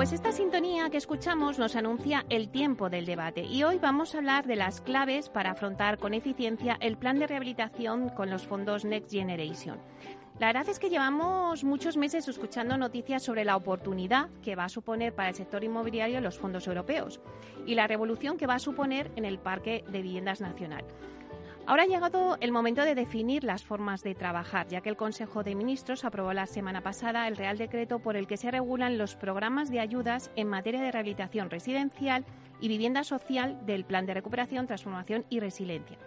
Pues esta sintonía que escuchamos nos anuncia el tiempo del debate y hoy vamos a hablar de las claves para afrontar con eficiencia el plan de rehabilitación con los fondos Next Generation. La verdad es que llevamos muchos meses escuchando noticias sobre la oportunidad que va a suponer para el sector inmobiliario los fondos europeos y la revolución que va a suponer en el parque de viviendas nacional. Ahora ha llegado el momento de definir las formas de trabajar, ya que el Consejo de Ministros aprobó la semana pasada el Real Decreto por el que se regulan los programas de ayudas en materia de rehabilitación residencial y vivienda social del Plan de Recuperación, Transformación y Resiliencia,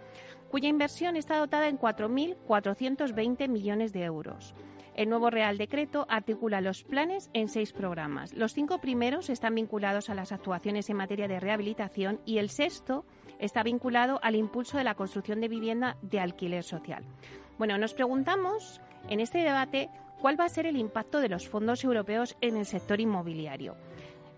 cuya inversión está dotada en 4.420 millones de euros. El nuevo Real Decreto articula los planes en seis programas. Los cinco primeros están vinculados a las actuaciones en materia de rehabilitación y el sexto está vinculado al impulso de la construcción de vivienda de alquiler social. Bueno, nos preguntamos en este debate cuál va a ser el impacto de los fondos europeos en el sector inmobiliario.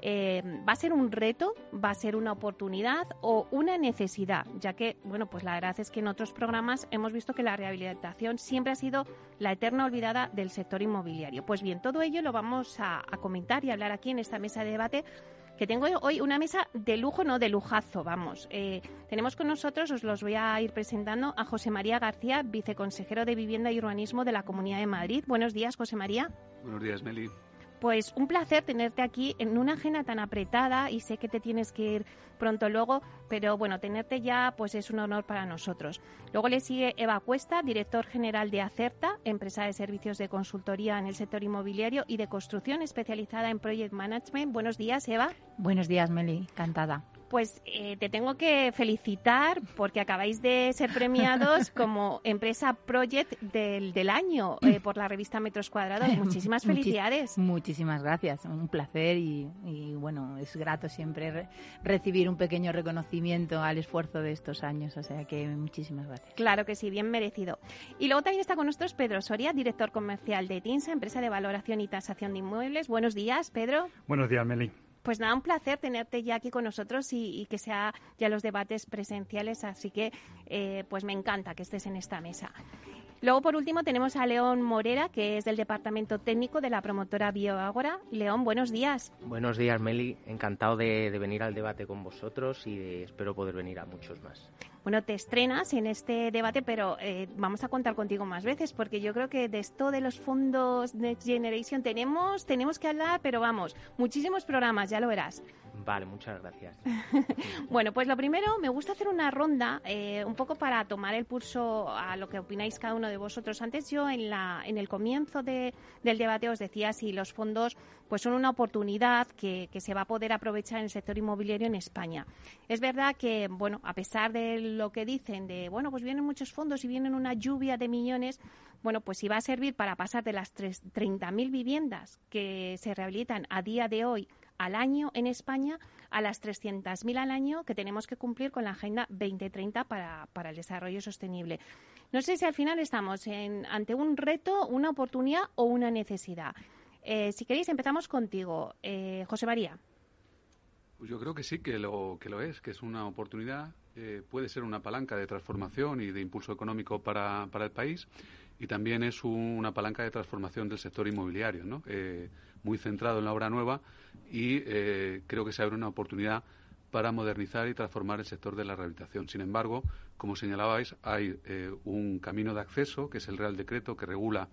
Eh, ¿Va a ser un reto? ¿Va a ser una oportunidad o una necesidad? Ya que, bueno, pues la verdad es que en otros programas hemos visto que la rehabilitación siempre ha sido la eterna olvidada del sector inmobiliario. Pues bien, todo ello lo vamos a, comentar y hablar aquí en esta mesa de debate que tengo hoy una mesa de lujo, no de lujazo, vamos. Eh, tenemos con nosotros, os los voy a ir presentando, a José María García, viceconsejero de Vivienda y Urbanismo de la Comunidad de Madrid. Buenos días, José María. Buenos días, Meli. Pues un placer tenerte aquí en una agenda tan apretada y sé que te tienes que ir pronto luego, pero bueno, tenerte ya pues es un honor para nosotros. Luego le sigue Eva Cuesta, director general de Acerta, empresa de servicios de consultoría en el sector inmobiliario y de construcción especializada en project management. Buenos días, Eva. Buenos días, Meli, encantada. Pues eh, te tengo que felicitar porque acabáis de ser premiados como empresa project del, del año eh, por la revista Metros Cuadrados. Muchísimas felicidades. muchísimas gracias, un placer y, bueno, es grato siempre recibir un pequeño reconocimiento al esfuerzo de estos años, o sea que muchísimas gracias. Claro que sí, bien merecido. Y luego también está con nosotros Pedro Soria, director comercial de TINSA, empresa de valoración y tasación de inmuebles. Buenos días, Pedro. Buenos días, Meli. Pues nada, un placer tenerte ya aquí con nosotros y, que sea ya los debates presenciales, así que eh, pues me encanta que estés en esta mesa. Luego, por último, tenemos a León Morera, que es del Departamento Técnico de la promotora BioAgora. León, buenos días. Buenos días, Meli. Encantado de, venir al debate con vosotros y espero poder venir a muchos más. Bueno, te estrenas en este debate, pero eh, vamos a contar contigo más veces, porque yo creo que de esto de los fondos Next Generation tenemos, tenemos que hablar, pero vamos, muchísimos programas, ya lo verás. Vale, muchas gracias. bueno, pues lo primero, me gusta hacer una ronda, eh, un poco para tomar el pulso a lo que opináis cada uno de vosotros. Antes yo en, la, en el comienzo de, del debate os decía si los fondos pues son una oportunidad que, que se va a poder aprovechar en el sector inmobiliario en España. Es verdad que, bueno, a pesar del lo que dicen de, bueno, pues vienen muchos fondos y vienen una lluvia de millones, bueno, pues si va a servir para pasar de las 30.000 viviendas que se rehabilitan a día de hoy al año en España a las 300.000 al año que tenemos que cumplir con la Agenda 2030 para, para el desarrollo sostenible. No sé si al final estamos en, ante un reto, una oportunidad o una necesidad. Eh, si queréis, empezamos contigo, eh, José María. Pues yo creo que sí, que lo, que lo es, que es una oportunidad eh, puede ser una palanca de transformación y de impulso económico para, para el país y también es una palanca de transformación del sector inmobiliario, ¿no? Eh, muy centrado en la obra nueva y eh, creo que se abre una oportunidad para modernizar y transformar el sector de la rehabilitación. Sin embargo, como señalabais, hay un camino de acceso, que es el Real Decreto que regula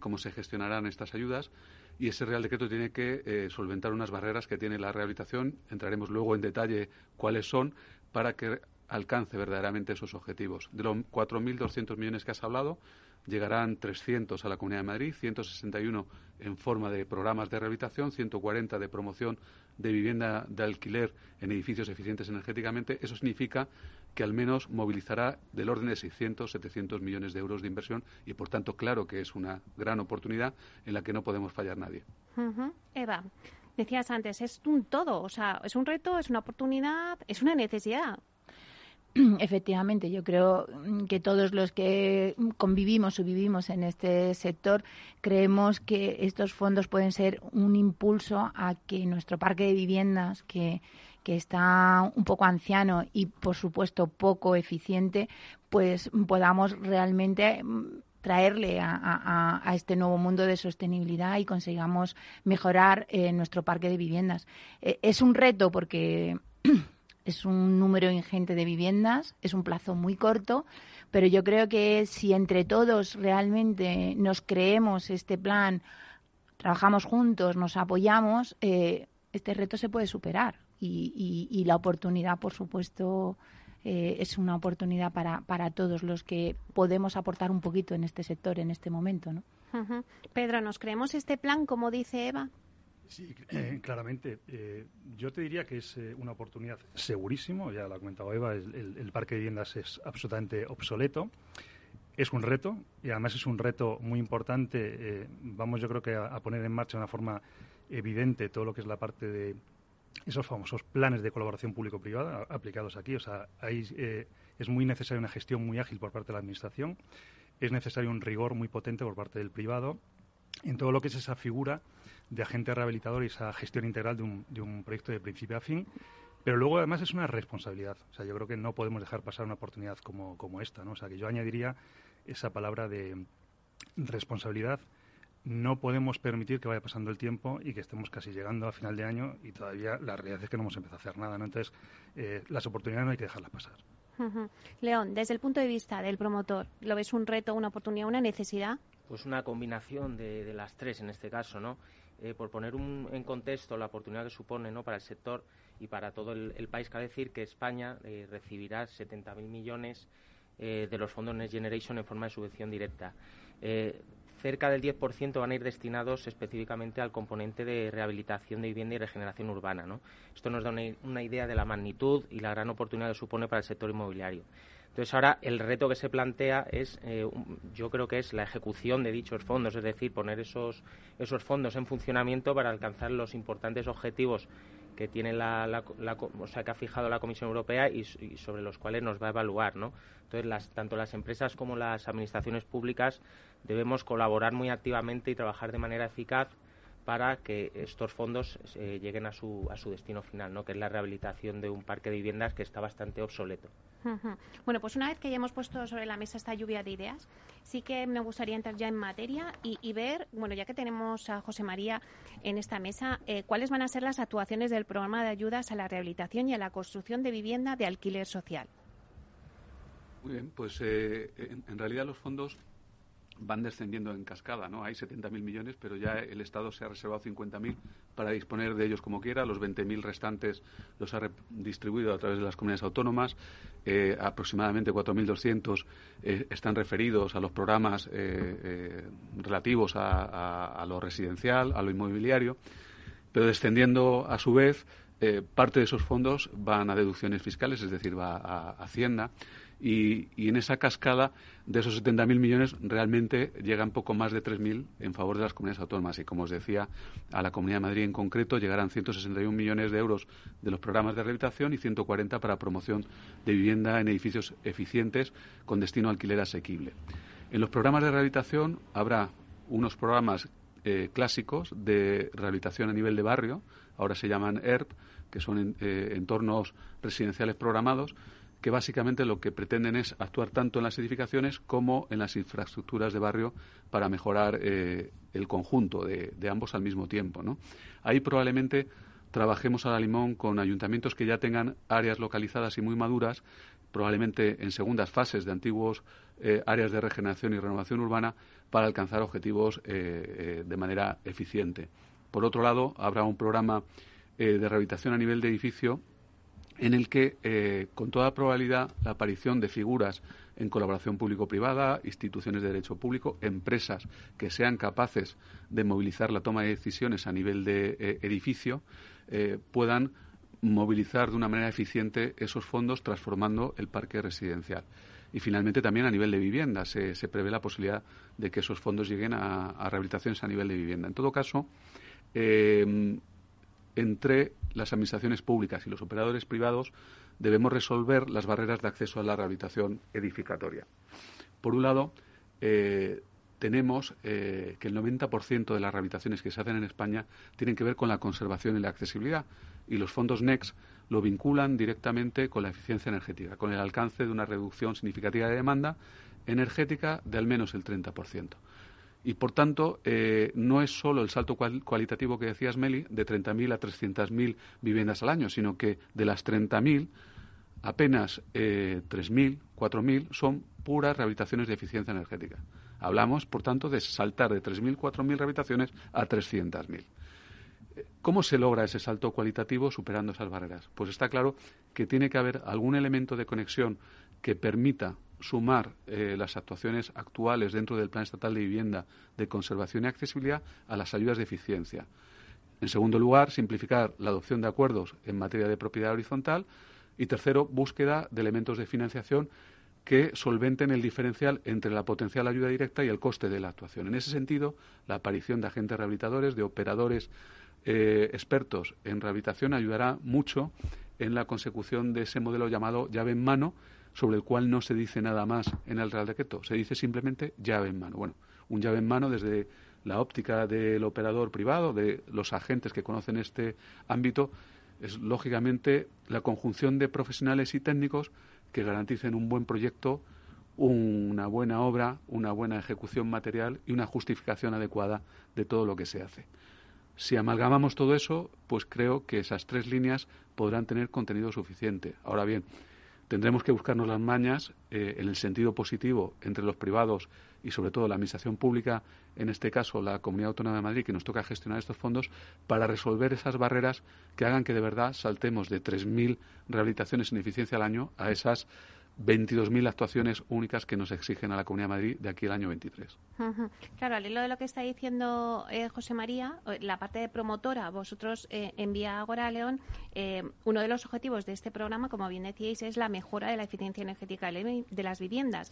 cómo se gestionarán estas ayudas, y ese Real Decreto tiene que solventar unas barreras que tiene la rehabilitación. Entraremos luego en detalle cuáles son, para que alcance verdaderamente esos objetivos. De los 4.200 millones que has hablado, llegarán 300 a la Comunidad de Madrid, 161 en forma de programas de rehabilitación, 140 de promoción de vivienda de alquiler en edificios eficientes energéticamente. Eso significa que al menos movilizará del orden de 600, 700 millones de euros de inversión y, por tanto, claro que es una gran oportunidad en la que no podemos fallar nadie. Eva, decías antes, es un todo, o sea, es un reto, es una oportunidad, es una necesidad. efectivamente, yo creo que todos los que convivimos o vivimos en este sector creemos que estos fondos pueden ser un impulso a que nuestro parque de viviendas, que, que está un poco anciano y, por supuesto, poco eficiente, pues podamos realmente traerle a, este nuevo mundo de sostenibilidad y consigamos mejorar eh, nuestro parque de viviendas. Eh, es un reto porque es un número ingente de viviendas, es un plazo muy corto, pero yo creo que si entre todos realmente nos creemos este plan, trabajamos juntos, nos apoyamos, eh, este reto se puede superar y, y la oportunidad, por supuesto, eh, es una oportunidad para, para todos los que podemos aportar un poquito en este sector en este momento. ¿no? Pedro, ¿nos creemos este plan, como dice Eva? Sí, eh, claramente. Eh, yo te diría que es una oportunidad segurísimo, ya lo ha comentado Eva, el, parque de viviendas es absolutamente obsoleto. Es un reto y además es un reto muy importante. vamos, yo creo que a, poner en marcha de una forma evidente todo lo que es la parte de esos famosos planes de colaboración público-privada aplicados aquí. O sea, ahí eh, es muy necesaria una gestión muy ágil por parte de la Administración, es necesario un rigor muy potente por parte del privado en todo lo que es esa figura de agente rehabilitador y esa gestión integral de un, de un proyecto de principio a fin. Pero luego, además, es una responsabilidad. O sea, yo creo que no podemos dejar pasar una oportunidad como, como esta, ¿no? O sea, que yo añadiría esa palabra de responsabilidad no podemos permitir que vaya pasando el tiempo y que estemos casi llegando a final de año y todavía la realidad es que no hemos empezado a hacer nada. ¿no? Entonces, eh, las oportunidades no hay que dejarlas pasar. León, desde el punto de vista del promotor, ¿lo ves un reto, una oportunidad, una necesidad? Pues una combinación de, las tres en este caso, ¿no? Eh, por poner en contexto la oportunidad que supone ¿no? para el sector y para todo el, país, cabe decir que España eh, recibirá 70.000 millones de los fondos Next Generation en forma de subvención directa cerca del 10% van a ir destinados específicamente al componente de rehabilitación de vivienda y regeneración urbana. Esto nos da una, idea de la magnitud y la gran oportunidad que supone para el sector inmobiliario. Entonces ahora el reto que se plantea es, eh, yo creo que es la ejecución de dichos fondos, es decir, poner esos, esos fondos en funcionamiento para alcanzar los importantes objetivos que tiene la, o sea, que ha fijado la Comisión Europea y, sobre los cuales nos va a evaluar, ¿no? Entonces, las, tanto las empresas como las administraciones públicas debemos colaborar muy activamente y trabajar de manera eficaz para que estos fondos eh, lleguen a su, a su destino final, ¿no? que es la rehabilitación de un parque de viviendas que está bastante obsoleto. Bueno, pues una vez que ya hemos puesto sobre la mesa esta lluvia de ideas, sí que me gustaría entrar ya en materia y, ver, bueno, ya que tenemos a José María en esta mesa, eh, cuáles van a ser las actuaciones del programa de ayudas a la rehabilitación y a la construcción de vivienda de alquiler social. Muy bien, pues eh, en realidad los fondos van descendiendo en cascada, ¿no? Hay 70.000 millones, pero ya el Estado se ha reservado 50.000 para disponer de ellos como quiera. Los 20.000 restantes los ha distribuido a través de las comunidades autónomas. Eh, aproximadamente 4.200 eh, están referidos a los programas eh, relativos a, lo residencial, a lo inmobiliario, pero descendiendo a su vez, parte de esos fondos van a deducciones fiscales, es decir, va a Hacienda y, en esa cascada de esos 70.000 millones realmente llegan poco más de 3.000 en favor de las comunidades autónomas. Y como os decía, a la Comunidad de Madrid en concreto llegarán 161 millones de euros de los programas de rehabilitación y 140 para promoción de vivienda en edificios eficientes con destino alquiler asequible. En los programas de rehabilitación habrá unos programas eh, clásicos de rehabilitación a nivel de barrio, ahora se llaman ERP, que son eh, entornos residenciales programados, que básicamente lo que pretenden es actuar tanto en las edificaciones como en las infraestructuras de barrio para mejorar eh, el conjunto de, ambos al mismo tiempo. Ahí probablemente trabajemos a la limón con ayuntamientos que ya tengan áreas localizadas y muy maduras, probablemente en segundas fases de antiguos eh, áreas de regeneración y renovación urbana, para alcanzar objetivos eh, de manera eficiente. Por otro lado, habrá un programa de rehabilitación a nivel de edificio en el que, eh, con toda probabilidad, la aparición de figuras en colaboración público-privada, instituciones de derecho público, empresas que sean capaces de movilizar la toma de decisiones a nivel de eh, edificio, eh, puedan movilizar de una manera eficiente esos fondos transformando el parque residencial. Y finalmente también a nivel de vivienda se, prevé la posibilidad de que esos fondos lleguen a, a, rehabilitaciones a nivel de vivienda. En todo caso, entre las administraciones públicas y los operadores privados debemos resolver las barreras de acceso a la rehabilitación edificatoria. Por un lado, eh, tenemos eh, que el 90% de las rehabilitaciones que se hacen en España tienen que ver con la conservación y la accesibilidad y los fondos NEX lo vinculan directamente con la eficiencia energética, con el alcance de una reducción significativa de demanda energética de al menos el 30%. Y, por tanto, eh, no es solo el salto cualitativo que decías, Meli, de 30.000 a 300.000 viviendas al año, sino que de las 30.000, apenas eh, 3.000, 4.000 son puras rehabilitaciones de eficiencia energética. Hablamos, por tanto, de saltar de 3.000, 4.000 rehabilitaciones a 300.000. ¿Cómo se logra ese salto cualitativo superando esas barreras? Pues está claro que tiene que haber algún elemento de conexión que permita sumar eh, las actuaciones actuales dentro del Plan Estatal de Vivienda de Conservación y Accesibilidad a las ayudas de eficiencia. En segundo lugar, simplificar la adopción de acuerdos en materia de propiedad horizontal. Y tercero, búsqueda de elementos de financiación que solventen el diferencial entre la potencial ayuda directa y el coste de la actuación. En ese sentido, la aparición de agentes rehabilitadores, de operadores eh, expertos en rehabilitación ayudará mucho en la consecución de ese modelo llamado llave en mano, sobre el cual no se dice nada más en el Real Decreto, se dice simplemente llave en mano. Bueno, un llave en mano desde la óptica del operador privado, de los agentes que conocen este ámbito, es lógicamente la conjunción de profesionales y técnicos que garanticen un buen proyecto, una buena obra, una buena ejecución material y una justificación adecuada de todo lo que se hace. Si amalgamamos todo eso, pues creo que esas tres líneas podrán tener contenido suficiente. Ahora bien, tendremos que buscarnos las mañas eh, en el sentido positivo entre los privados y sobre todo la administración pública, en este caso la Comunidad Autónoma de Madrid, que nos toca gestionar estos fondos, para resolver esas barreras que hagan que de verdad saltemos de 3.000 rehabilitaciones en eficiencia al año a esas 22.000 actuaciones únicas que nos exigen a la Comunidad de Madrid de aquí al año 23. Claro, al hilo de lo que está diciendo eh, José María, eh, la parte de promotora, vosotros eh, en Vía Agora León, eh, uno de los objetivos de este programa, como bien decíais, es la mejora de la eficiencia energética de las viviendas.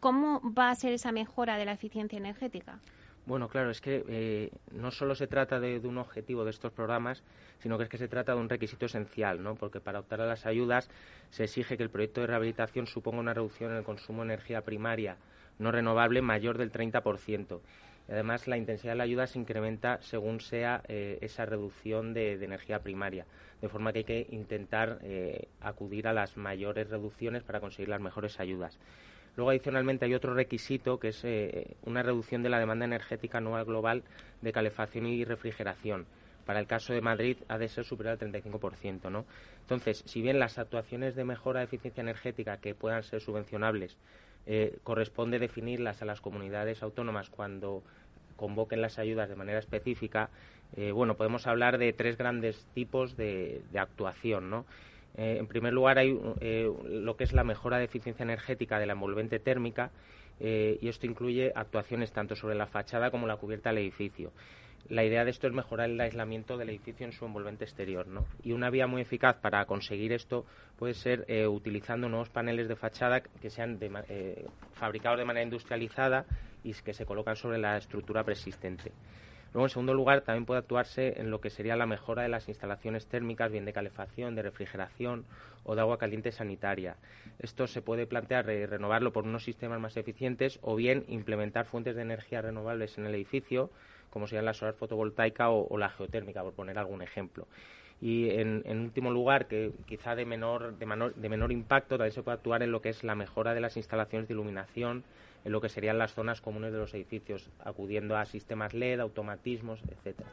¿Cómo va a ser esa mejora de la eficiencia energética? Bueno, claro, es que eh, no solo se trata de, un objetivo de estos programas, sino que es que se trata de un requisito esencial, ¿no? Porque para optar a las ayudas se exige que el proyecto de rehabilitación suponga una reducción en el consumo de energía primaria no renovable mayor del 30%. Y además, la intensidad de la ayuda se incrementa según sea eh, esa reducción de, energía primaria, de forma que hay que intentar eh, acudir a las mayores reducciones para conseguir las mejores ayudas. Luego, adicionalmente, hay otro requisito que es eh, una reducción de la demanda energética anual global de calefacción y refrigeración. Para el caso de Madrid ha de ser superior al 35%. ¿no? Entonces, si bien las actuaciones de mejora de eficiencia energética que puedan ser subvencionables eh, corresponde definirlas a las comunidades autónomas cuando convoquen las ayudas de manera específica, eh, bueno, podemos hablar de tres grandes tipos de, de actuación, ¿no? Eh, en primer lugar, hay eh, lo que es la mejora de eficiencia energética de la envolvente térmica eh, y esto incluye actuaciones tanto sobre la fachada como la cubierta del edificio. La idea de esto es mejorar el aislamiento del edificio en su envolvente exterior. ¿no? Y una vía muy eficaz para conseguir esto puede ser utilizando nuevos paneles de fachada que sean fabricados de manera industrializada y que se colocan sobre la estructura preexistente. Luego, en segundo lugar, también puede actuarse en lo que sería la mejora de las instalaciones térmicas, bien de calefacción, de refrigeración o de agua caliente sanitaria. Esto se puede plantear renovarlo por unos sistemas más eficientes o bien implementar fuentes de energía renovables en el edificio, como serían la solar fotovoltaica o, la geotérmica, por poner algún ejemplo. Y en, último lugar, que quizá de, menor, de menor impacto, también se puede actuar en lo que es la mejora de las instalaciones de iluminación, en lo que serían las zonas comunes de los edificios, acudiendo a sistemas LED, automatismos, etcétera.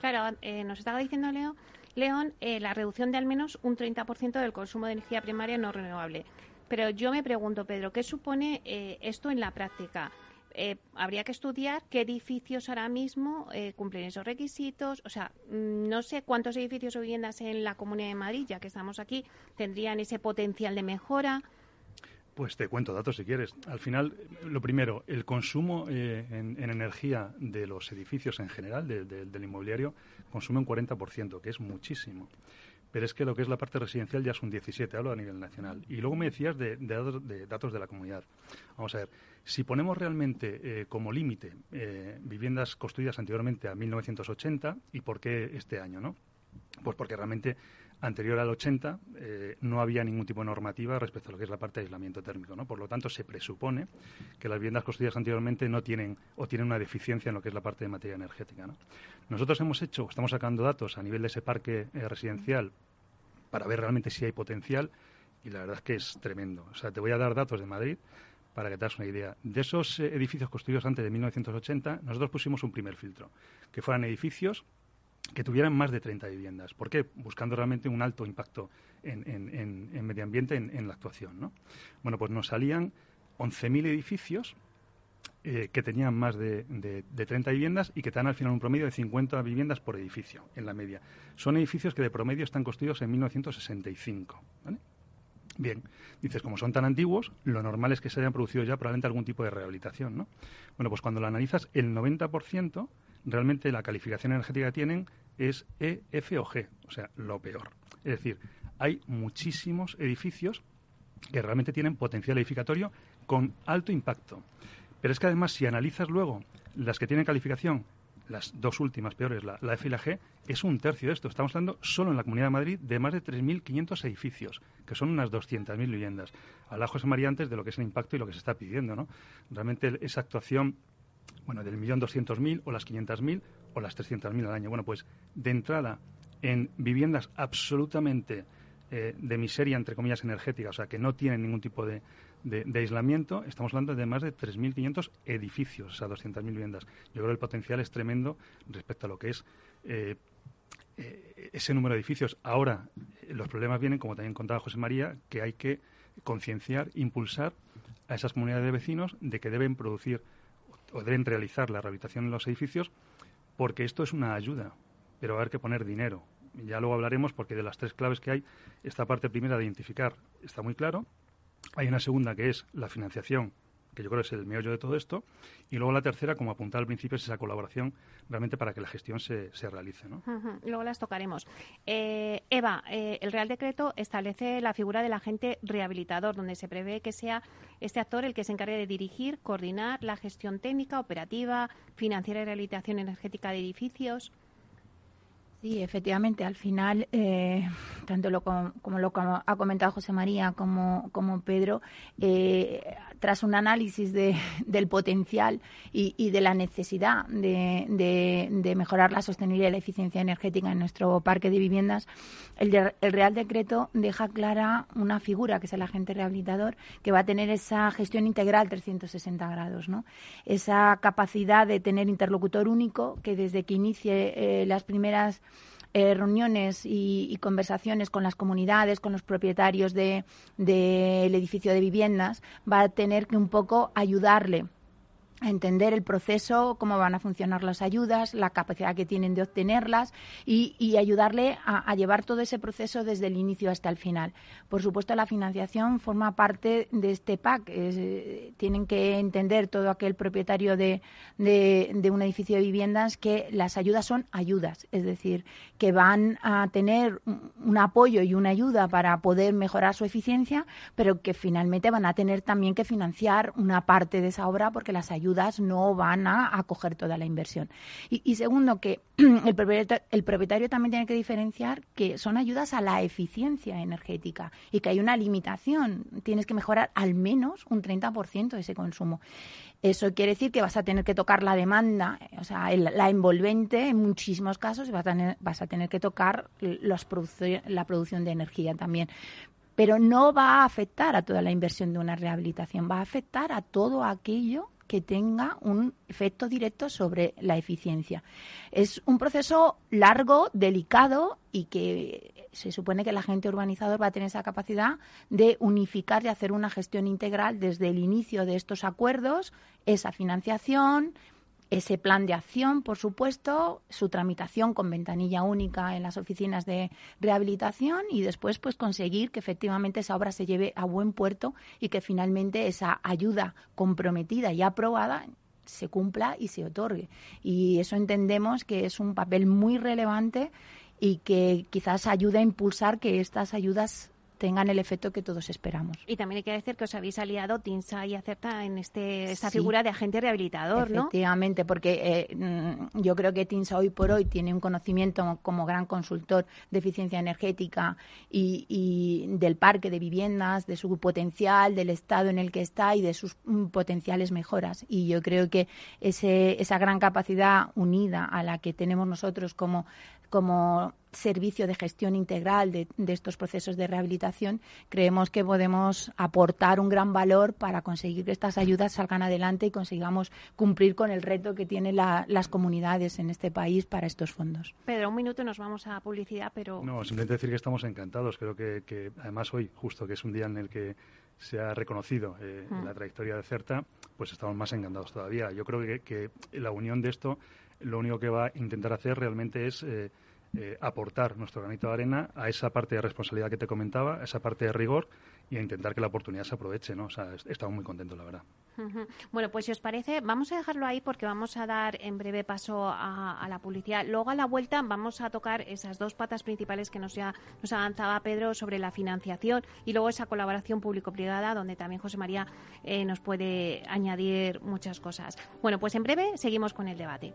Claro, eh, nos estaba diciendo Leo, León eh, la reducción de al menos un 30% del consumo de energía primaria no renovable. Pero yo me pregunto, Pedro, ¿qué supone eh, esto en la práctica? habría que estudiar qué edificios ahora mismo cumplen esos requisitos. O sea, mm, no sé cuántos edificios o viviendas en la Comunidad de Madrid, ya que estamos aquí, tendrían ese potencial de mejora. Pues te cuento datos si quieres. Al final, lo primero, el consumo eh, en, energía de los edificios en general, del inmobiliario, consume un 40%, que es muchísimo. pero es que lo que es la parte residencial ya es un 17, hablo a nivel nacional. Y luego me decías de, datos, de la comunidad. Vamos a ver, si ponemos realmente eh, como límite eh, viviendas construidas anteriormente a 1980, ¿y por qué este año, no? Pues porque realmente anterior al 80 eh, no había ningún tipo de normativa respecto a lo que es la parte de aislamiento térmico. ¿no? Por lo tanto, se presupone que las viviendas construidas anteriormente no tienen o tienen una deficiencia en lo que es la parte de materia energética. ¿no? Nosotros hemos hecho, estamos sacando datos a nivel de ese parque eh, residencial para ver realmente si hay potencial y la verdad es que es tremendo. O sea, te voy a dar datos de Madrid para que te hagas una idea. De esos eh, edificios construidos antes de 1980, nosotros pusimos un primer filtro, que fueran edificios que tuvieran más de 30 viviendas. ¿Por qué? Buscando realmente un alto impacto en, medio ambiente en, la actuación. ¿no? Bueno, pues nos salían 11.000 edificios eh, que tenían más de, de, 30 viviendas y que te dan al final un promedio de 50 viviendas por edificio, en la media. Son edificios que de promedio están construidos en 1965. Bien, dices, como son tan antiguos, lo normal es que se hayan producido ya probablemente algún tipo de rehabilitación, ¿no? Bueno, pues cuando lo analizas, el 90% realmente la calificación energética que tienen es E, F o G, o sea, lo peor. Es decir, hay muchísimos edificios que realmente tienen potencial edificatorio con alto impacto. Pero es que además, si analizas luego las que tienen calificación, las dos últimas peores, la, F y la G, es un tercio de esto. Estamos hablando solo en la Comunidad de Madrid de más de 3.500 edificios, que son unas 200.000 viviendas. Habla José María antes de lo que es el impacto y lo que se está pidiendo, ¿no? Realmente esa actuación bueno, del millón doscientos mil o las quinientas mil o las trescientas mil al año. Bueno, pues de entrada en viviendas absolutamente eh, de miseria, entre comillas, energética, o sea, que no tienen ningún tipo de, de, aislamiento, estamos hablando de más de 3.500 edificios, o sea, 200.000 viviendas. Yo creo que el potencial es tremendo respecto a lo que es eh, eh, ese número de edificios. Ahora, los problemas vienen, como también contaba José María, que hay que concienciar, impulsar a esas comunidades de vecinos de que deben producir o realizar la rehabilitación en los edificios porque esto es una ayuda, pero va a haber que poner dinero. Ya luego hablaremos porque de las tres claves que hay, esta parte primera de identificar está muy claro. Hay una segunda que es la financiación que yo creo que es el meollo de todo esto. Y luego la tercera, como apuntaba al principio, es esa colaboración realmente para que la gestión se, se realice. ¿no? Luego las tocaremos. Eh, Eva, eh, el Real Decreto establece la figura del agente rehabilitador, donde se prevé que sea este actor el que se encargue de dirigir, coordinar la gestión técnica, operativa, financiera y rehabilitación energética de edificios. Sí, efectivamente, al final, eh, tanto lo, como, lo ha comentado José María como, como Pedro, eh, tras un análisis de, del potencial y, de la necesidad de, de, mejorar la sostenibilidad y la eficiencia energética en nuestro parque de viviendas, el, el, Real Decreto deja clara una figura, que es el agente rehabilitador, que va a tener esa gestión integral 360 grados, ¿no? esa capacidad de tener interlocutor único que desde que inicie eh, las primeras eh, reuniones y, conversaciones con las comunidades, con los propietarios del edificio de viviendas, va a tener que un poco ayudarle entender el proceso, cómo van a funcionar las ayudas, la capacidad que tienen de obtenerlas y, ayudarle a, llevar todo ese proceso desde el inicio hasta el final. Por supuesto, la financiación forma parte de este PAC. tienen que entender todo aquel propietario de, de, un edificio de viviendas que las ayudas son ayudas, es decir, que van a tener un apoyo y una ayuda para poder mejorar su eficiencia, pero que finalmente van a tener también que financiar una parte de esa obra porque las ayudas ayudas no van a acoger toda la inversión. Y, segundo, que el propietario, el propietario también tiene que diferenciar que son ayudas a la eficiencia energética y que hay una limitación. Tienes que mejorar al menos un 30% de ese consumo. Eso quiere decir que vas a tener que tocar la demanda, o sea, la envolvente en muchísimos casos y vas a tener, vas a tener que tocar los la producción de energía también pero no va a afectar a toda la inversión de una rehabilitación, va a afectar a todo aquello que tenga un efecto directo sobre la eficiencia. Es un proceso largo, delicado y que se supone que el agente urbanizador va a tener esa capacidad de unificar y hacer una gestión integral desde el inicio de estos acuerdos, esa financiación, ese plan de acción, por supuesto, su tramitación con ventanilla única en las oficinas de rehabilitación y después pues conseguir que efectivamente esa obra se lleve a buen puerto y que finalmente esa ayuda comprometida y aprobada se cumpla y se otorgue. Y eso entendemos que es un papel muy relevante y que quizás ayude a impulsar que estas ayudas tengan el efecto que todos esperamos. Y también hay que decir que os habéis aliado TINSA y Acerta en este, esta figura de agente rehabilitador, ¿no? Efectivamente, porque eh, mm, yo creo que TINSA hoy por hoy tiene un conocimiento como gran consultor de eficiencia energética y, del parque de viviendas, de su potencial, del estado en el que está y de sus mm, potenciales mejoras. Y yo creo que ese, esa gran capacidad unida a la que tenemos nosotros como como servicio de gestión integral de, estos procesos de rehabilitación, creemos que podemos aportar un gran valor para conseguir que estas ayudas salgan adelante y consigamos cumplir con el reto que tienen las comunidades en este país para estos fondos. Pedro, un minuto nos vamos a publicidad, pero... No, simplemente decir que estamos encantados. Creo que, además hoy, justo que es un día en el que se ha reconocido eh, mm. la trayectoria de CERTA, pues estamos más encantados todavía. Yo creo que, que la unión de esto lo único que va a intentar hacer realmente es eh, eh, aportar nuestro granito de arena a esa parte de responsabilidad que te comentaba, a esa parte de rigor y a intentar que la oportunidad se aproveche, ¿no? O sea, estamos muy contentos, la verdad. Bueno, pues si os parece, vamos a dejarlo ahí porque vamos a dar en breve paso a, la publicidad. Luego a la vuelta vamos a tocar esas dos patas principales que nos ya nos avanzaba Pedro sobre la financiación y luego esa colaboración público-privada donde también José María eh, nos puede añadir muchas cosas. Bueno, pues en breve seguimos con el debate.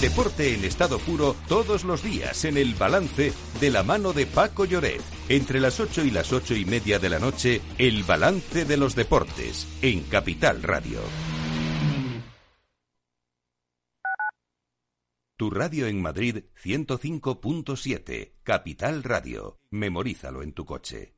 Deporte en estado puro todos los días en el balance de la mano de Paco Lloret. Entre las 8 y las ocho y media de la noche, el balance de los deportes en Capital Radio. Tu radio en Madrid 105.7, Capital Radio. Memorízalo en tu coche.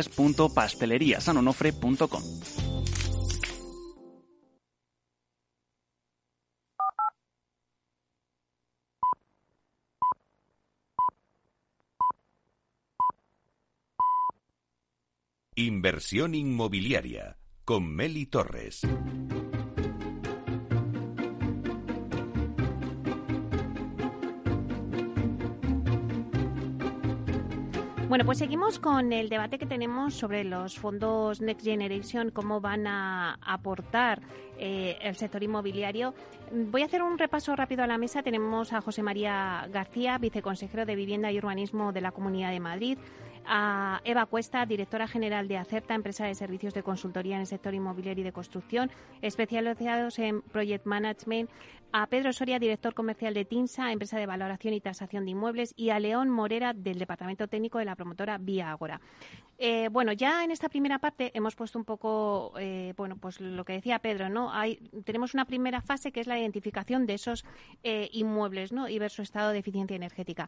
www.pasteleriasanonofre.com. Inversión inmobiliaria con Meli Torres. Bueno, pues seguimos con el debate que tenemos sobre los fondos Next Generation, cómo van a aportar eh, el sector inmobiliario. Voy a hacer un repaso rápido a la mesa. Tenemos a José María García, viceconsejero de Vivienda y Urbanismo de la Comunidad de Madrid a Eva Cuesta, directora general de Acerta, empresa de servicios de consultoría en el sector inmobiliario y de construcción, especializados en Project Management, a Pedro Soria, director comercial de TINSA, empresa de valoración y tasación de inmuebles, y a León Morera, del departamento técnico de la promotora Vía Agora. Eh, bueno, ya en esta primera parte hemos puesto un poco, eh, bueno, pues lo que decía Pedro, ¿no? Hay, tenemos una primera fase que es la identificación de esos eh, inmuebles, ¿no? Y ver su estado de eficiencia energética.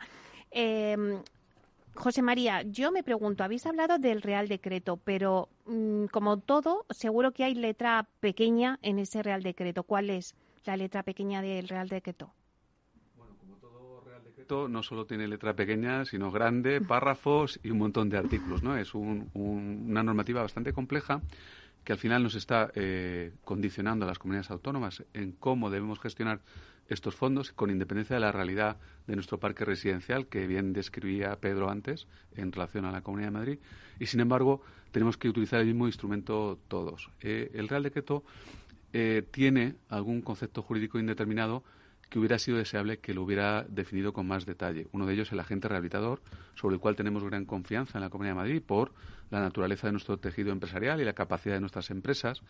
José María, yo me pregunto, habéis hablado del Real Decreto, pero mm, como todo, seguro que hay letra pequeña en ese Real Decreto. ¿Cuál es la letra pequeña del Real Decreto? Bueno, como todo Real Decreto, no solo tiene letra pequeña, sino grande, párrafos y un montón de artículos. ¿no? Es una normativa bastante compleja que al final nos está eh, condicionando a las comunidades autónomas en cómo debemos gestionar estos fondos con independencia de la realidad de nuestro parque residencial que bien describía Pedro antes en relación a la Comunidad de Madrid y sin embargo tenemos que utilizar el mismo instrumento todos. Eh, el Real Decreto eh, tiene algún concepto jurídico indeterminado que hubiera sido deseable que lo hubiera definido con más detalle. Uno de ellos el agente rehabilitador, sobre el cual tenemos gran confianza en la Comunidad de Madrid por la naturaleza de nuestro tejido empresarial y la capacidad de nuestras empresas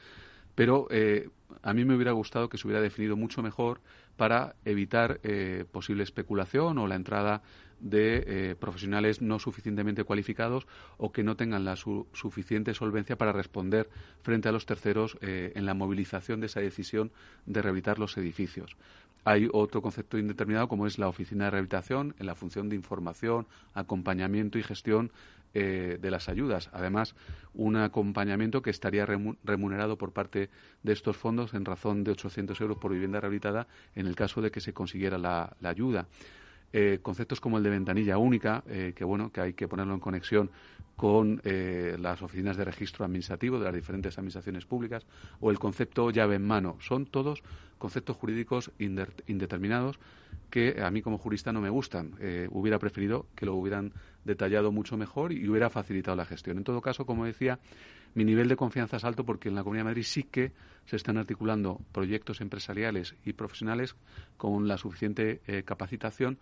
pero eh, a mí me hubiera gustado que se hubiera definido mucho mejor para evitar eh, posible especulación o la entrada de eh, profesionales no suficientemente cualificados o que no tengan la suficiente solvencia para responder frente a los terceros en la movilización de esa decisión de rehabilitar los edificios. Hay otro concepto indeterminado como es la oficina de rehabilitación en la función de información, acompañamiento y gestión eh, de las ayudas. Además, un acompañamiento que estaría remunerado por parte de estos fondos en razón de 800 euros por vivienda rehabilitada en el caso de que se consiguiera la ayuda. Eh, conceptos como el de ventanilla única, eh, que bueno, que hay que ponerlo en conexión con eh, las oficinas de registro administrativo de las diferentes administraciones públicas, o el concepto llave en mano. Son todos conceptos jurídicos indeterminados que a mí como jurista no me gustan. hubiera preferido que lo hubieran detallado mucho mejor y hubiera facilitado la gestión. En todo caso, como decía, mi nivel de confianza es alto porque en la Comunidad de Madrid sí que se están articulando proyectos empresariales y profesionales con la suficiente eh, capacitación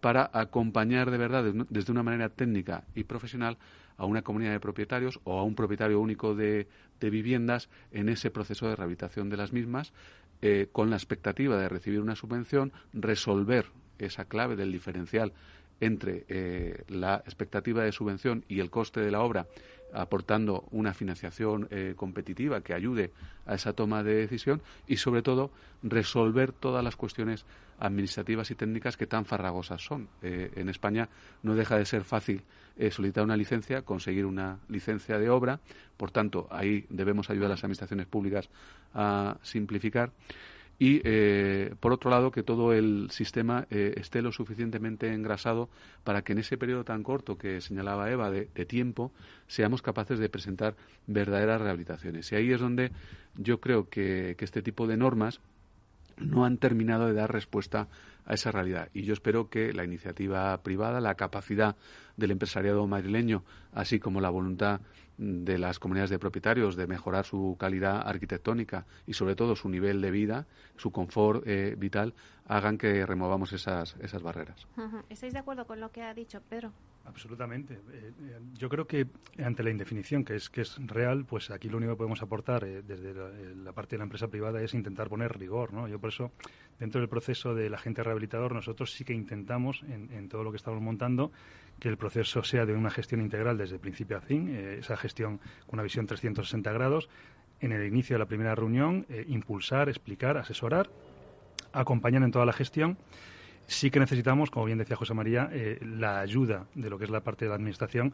para acompañar de verdad desde una manera técnica y profesional a una comunidad de propietarios o a un propietario único de, viviendas en ese proceso de rehabilitación de las mismas, eh, con la expectativa de recibir una subvención, resolver esa clave del diferencial entre eh, la expectativa de subvención y el coste de la obra aportando una financiación eh, competitiva que ayude a esa toma de decisión y, sobre todo, resolver todas las cuestiones administrativas y técnicas que tan farragosas son. Eh, en España no deja de ser fácil eh, solicitar una licencia, conseguir una licencia de obra, por tanto, ahí debemos ayudar a las administraciones públicas a simplificar y, eh, por otro lado, que todo el sistema eh, esté lo suficientemente engrasado para que en ese periodo tan corto que señalaba Eva de, tiempo seamos capaces de presentar verdaderas rehabilitaciones. Y ahí es donde yo creo que, que este tipo de normas no han terminado de dar respuesta a esa realidad. Y yo espero que la iniciativa privada, la capacidad del empresariado madrileño, así como la voluntad de las comunidades de propietarios de mejorar su calidad arquitectónica y sobre todo su nivel de vida, su confort eh, vital, hagan que removamos esas, esas barreras. ¿Estáis de acuerdo con lo que ha dicho Pedro? Absolutamente. Eh, eh, yo creo que ante la indefinición, que es que es real, pues aquí lo único que podemos aportar eh, desde la, parte de la empresa privada es intentar poner rigor, ¿no? Yo por eso, dentro del proceso del agente rehabilitador, nosotros sí que intentamos, en, todo lo que estamos montando, que el proceso sea de una gestión integral desde principio a fin, esa gestión con una visión 360 grados, en el inicio de la primera reunión, impulsar, explicar, asesorar, acompañar en toda la gestión Sí que necesitamos, como bien decía José María, eh, la ayuda de lo que es la parte de la Administración,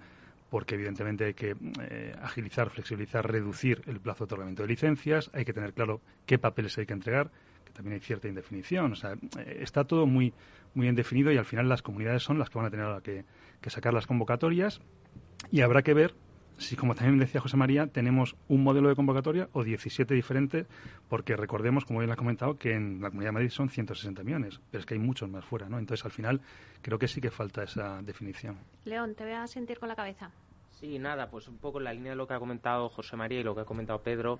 porque evidentemente hay que eh, agilizar, flexibilizar, reducir el plazo de otorgamiento de licencias, hay que tener claro qué papeles hay que entregar, que también hay cierta indefinición. O sea, eh, está todo muy, muy bien definido y al final las comunidades son las que van a tener que sacar las convocatorias y habrá que ver si, como también decía José María, tenemos un modelo de convocatoria o 17 diferentes, porque recordemos, como bien ha comentado, que en la Comunidad de Madrid son 160 millones, pero es que hay muchos más fuera, ¿no? Entonces, al final, creo que sí que falta esa definición. León, te voy a sentir con la cabeza. Sí, nada, pues un poco en la línea de lo que ha comentado José María y lo que ha comentado Pedro,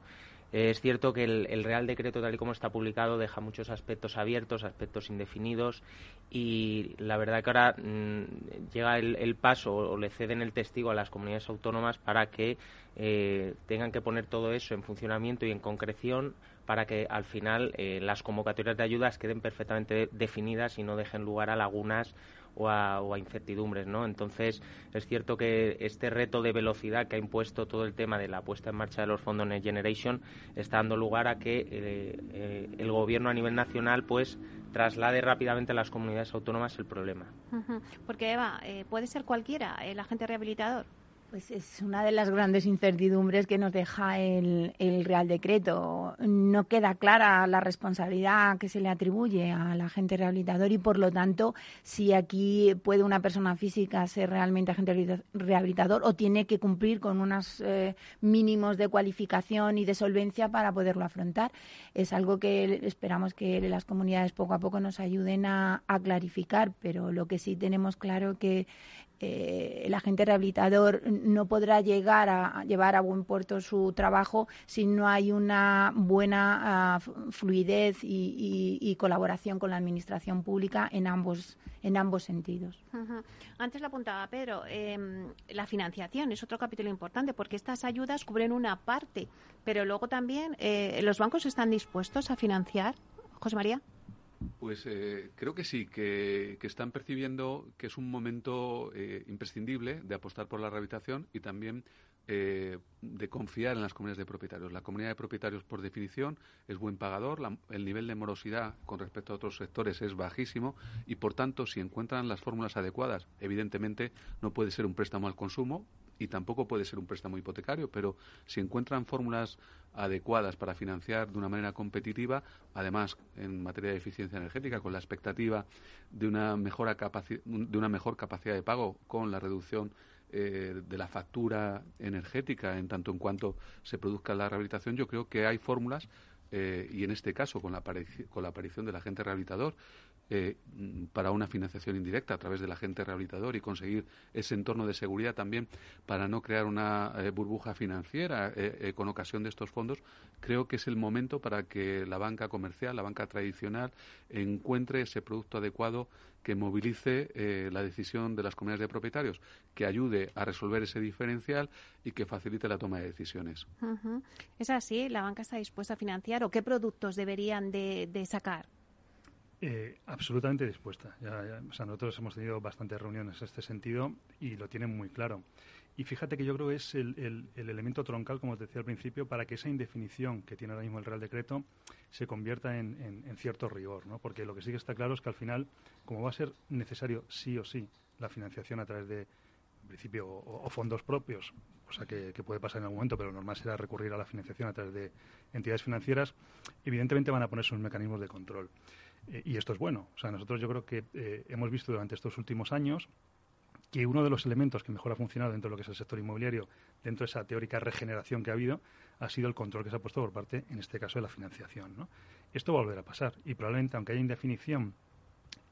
es cierto que el, Real Decreto, tal y como está publicado, deja muchos aspectos abiertos, aspectos indefinidos, y la verdad que ahora mm, llega el, paso o, le ceden el testigo a las comunidades autónomas para que eh, tengan que poner todo eso en funcionamiento y en concreción para que al final eh, las convocatorias de ayudas queden perfectamente definidas y no dejen lugar a lagunas o a, incertidumbres, ¿no? Entonces, es cierto que este reto de velocidad que ha impuesto todo el tema de la puesta en marcha de los fondos Next Generation está dando lugar a que eh, eh, el gobierno a nivel nacional, pues, traslade rápidamente a las comunidades autónomas el problema. Porque, Eva, eh, puede ser cualquiera el agente rehabilitador. Pues es una de las grandes incertidumbres que nos deja el, Real Decreto. No queda clara la responsabilidad que se le atribuye al agente rehabilitador y, por lo tanto, si aquí puede una persona física ser realmente agente rehabilitador o tiene que cumplir con unos eh, mínimos de cualificación y de solvencia para poderlo afrontar. Es algo que esperamos que las comunidades poco a poco nos ayuden a, a clarificar, pero lo que sí tenemos claro que eh, el agente rehabilitador no podrá llegar a, llevar a buen puerto su trabajo si no hay una buena ah, fluidez y, colaboración con la administración pública en ambos en ambos sentidos. Antes lo apuntaba Pedro, em, la financiación es otro capítulo importante porque estas ayudas cubren una parte, pero luego también eh, los bancos están dispuestos a financiar. José María. Pues eh, creo que sí, que, están percibiendo que es un momento eh, imprescindible de apostar por la rehabilitación y también eh, de confiar en las comunidades de propietarios. La comunidad de propietarios, por definición, es buen pagador, el nivel de morosidad con respecto a otros sectores es bajísimo y, por tanto, si encuentran las fórmulas adecuadas, evidentemente no puede ser un préstamo al consumo, y tampoco puede ser un préstamo hipotecario, pero si encuentran fórmulas adecuadas para financiar de una manera competitiva, además en materia de eficiencia energética, con la expectativa de una, mejor de una mejor capacidad de pago con la reducción eh, de la factura energética en tanto en cuanto se produzca la rehabilitación, yo creo que hay fórmulas eh, y en este caso con la, con la aparición del agente rehabilitador eh, para una financiación indirecta a través del agente rehabilitador y conseguir ese entorno de seguridad también para no crear una eh, burbuja financiera eh, con ocasión de estos fondos, creo que es el momento para que la banca comercial, la banca tradicional, encuentre ese producto adecuado que movilice la decisión de las comunidades de propietarios, que ayude a resolver ese diferencial y que facilite la toma de decisiones. ¿Es así? ¿La banca está dispuesta a financiar o qué productos deberían de sacar? Eh, absolutamente dispuesta. Ya, o sea, nosotros hemos tenido bastantes reuniones en este sentido y lo tienen muy claro. Y fíjate que yo creo que es el, elemento troncal, como te decía al principio, para que esa indefinición que tiene ahora mismo el Real Decreto se convierta en, cierto rigor, ¿no? Porque lo que sí que está claro es que al final, como va a ser necesario sí o sí la financiación a través de, en principio, o, fondos propios, cosa que, que, puede pasar en algún momento, pero lo normal será recurrir a la financiación a través de entidades financieras, evidentemente van a poner sus mecanismos de control. Eh, y esto es bueno. O sea, nosotros yo creo que eh, hemos visto durante estos últimos años que uno de los elementos que mejor ha funcionado dentro de lo que es el sector inmobiliario, dentro de esa teórica regeneración que ha habido, ha sido el control que se ha puesto por parte, en este caso, de la financiación. ¿no? Esto va a volver a pasar y probablemente, aunque haya indefinición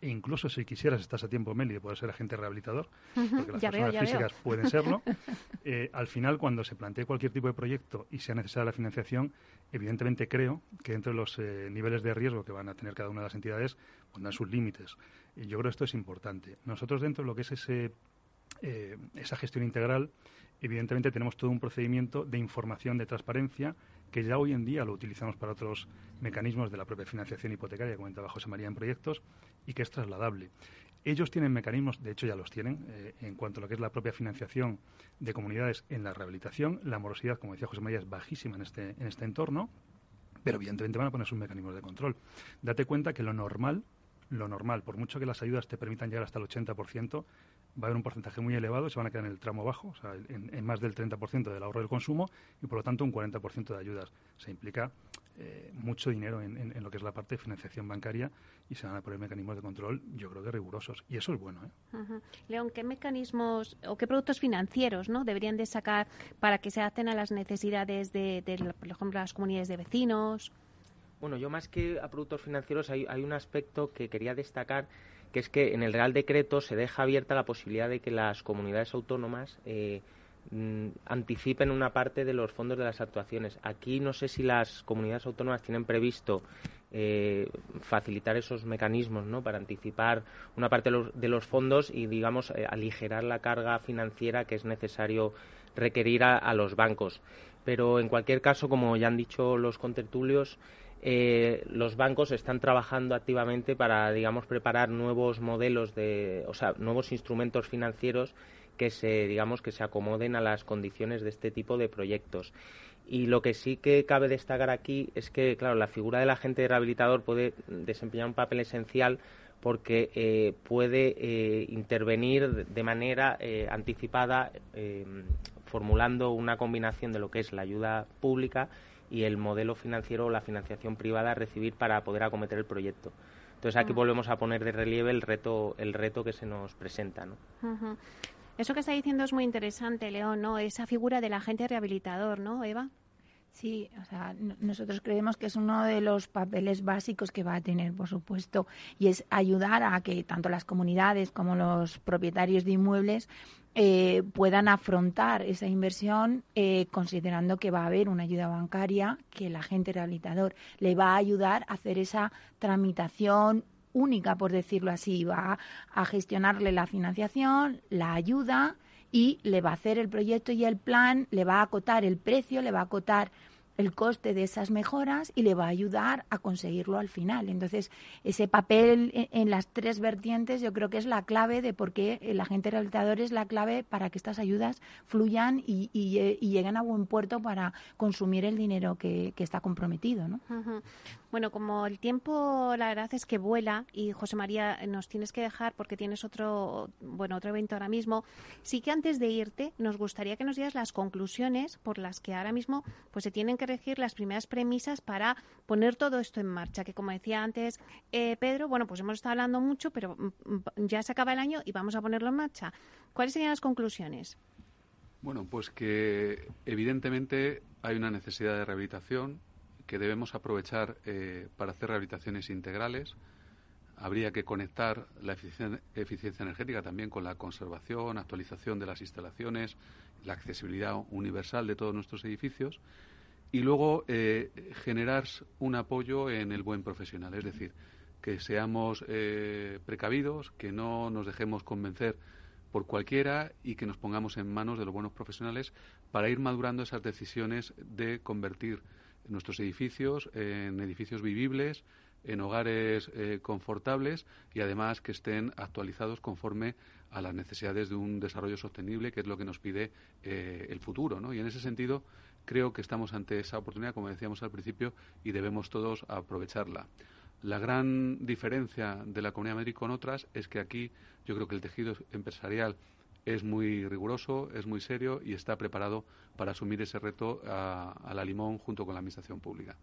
e incluso si quisieras estás a tiempo Meli de poder ser agente rehabilitador, porque las personas físicas pueden serlo, eh, al final cuando se plantee cualquier tipo de proyecto y sea necesaria la financiación, evidentemente creo que dentro de los eh, niveles de riesgo que van a tener cada una de las entidades pondrán sus límites. Y yo creo que esto es importante. Nosotros dentro de lo que es ese eh, esa gestión integral, evidentemente tenemos todo un procedimiento de información de transparencia que ya hoy en día lo utilizamos para otros mecanismos de la propia financiación hipotecaria, que comentaba José María en proyectos, y que es trasladable. Ellos tienen mecanismos, de hecho ya los tienen, eh, en cuanto a lo que es la propia financiación de comunidades en la rehabilitación. La morosidad, como decía José María, es bajísima en este, en este entorno, pero evidentemente van a poner sus mecanismos de control. Date cuenta que lo normal, lo normal, por mucho que las ayudas te permitan llegar hasta el 80%, va a haber un porcentaje muy elevado, se van a quedar en el tramo bajo, o sea, en, más del 30% del ahorro del consumo y por lo tanto un 40% de ayudas. Se implica eh, mucho dinero en, lo que es la parte de financiación bancaria y se van a poner mecanismos de control, yo creo que rigurosos. Y eso es bueno. ¿eh? León, ¿qué mecanismos o qué productos financieros ¿no? deberían de sacar para que se adapten a las necesidades de, por ejemplo, las comunidades de vecinos? Bueno, yo más que a productos financieros hay, hay un aspecto que quería destacar que es que en el Real Decreto se deja abierta la posibilidad de que las comunidades autónomas eh, mm, anticipen una parte de los fondos de las actuaciones. Aquí no sé si las comunidades autónomas tienen previsto eh, facilitar esos mecanismos ¿no? para anticipar una parte de los, fondos y, digamos, eh, aligerar la carga financiera que es necesario requerir a los bancos. Pero, en cualquier caso, como ya han dicho los contertulios, eh, los bancos están trabajando activamente para, digamos, preparar nuevos modelos de, o sea, nuevos instrumentos financieros que se, digamos, que se acomoden a las condiciones de este tipo de proyectos. Y lo que sí que cabe destacar aquí es que, claro, la figura del agente rehabilitador puede desempeñar un papel esencial porque eh, puede eh, intervenir de manera anticipada formulando una combinación de lo que es la ayuda pública y el modelo financiero o la financiación privada a recibir para poder acometer el proyecto. Entonces aquí mm. volvemos a poner de relieve el reto, el reto que se nos presenta. ¿no? Eso que está diciendo es muy interesante, León, ¿no? Esa figura del agente rehabilitador, ¿no, Eva? Sí, o sea, nosotros creemos que es uno de los papeles básicos que va a tener, por supuesto, y es ayudar a que tanto las comunidades como los propietarios de inmuebles eh, puedan afrontar esa inversión eh, considerando que va a haber una ayuda bancaria que el agente rehabilitador le va a ayudar a hacer esa tramitación única, por decirlo así, va a gestionarle la financiación, la ayuda y le va a hacer el proyecto y el plan, le va a acotar el precio, le va a acotar el coste de esas mejoras y le va a ayudar a conseguirlo al final. Entonces, ese papel en, las tres vertientes yo creo que es la clave de por qué el agente rehabilitador es la clave para que estas ayudas fluyan y, lleguen a buen puerto para consumir el dinero que, está comprometido. ¿no? Bueno, como el tiempo la verdad es que vuela y José María nos tienes que dejar porque tienes otro bueno otro evento ahora mismo, sí que antes de irte nos gustaría que nos dieras las conclusiones por las que ahora mismo pues se tienen que regir las primeras premisas para poner todo esto en marcha. Que como decía antes eh, Pedro, bueno pues hemos estado hablando mucho, pero mm, mm, ya se acaba el año y vamos a ponerlo en marcha. ¿Cuáles serían las conclusiones? Bueno, pues que evidentemente hay una necesidad de rehabilitación que debemos aprovechar eh, para hacer rehabilitaciones integrales. Habría que conectar la eficiencia, energética también con la conservación, actualización de las instalaciones, la accesibilidad universal de todos nuestros edificios y luego eh, generar un apoyo en el buen profesional, es decir, que seamos eh, precavidos, que no nos dejemos convencer por cualquiera y que nos pongamos en manos de los buenos profesionales para ir madurando esas decisiones de convertir nuestros edificios en edificios vivibles, en hogares eh, confortables y además que estén actualizados conforme a las necesidades de un desarrollo sostenible, que es lo que nos pide eh, el futuro. Y en ese sentido, creo que estamos ante esa oportunidad, como decíamos al principio, y debemos todos aprovecharla. La gran diferencia de la Comunidad de Madrid con otras es que aquí yo creo que el tejido empresarial es muy riguroso, es muy serio y está preparado para asumir ese reto a, la limón junto con la Administración Pública.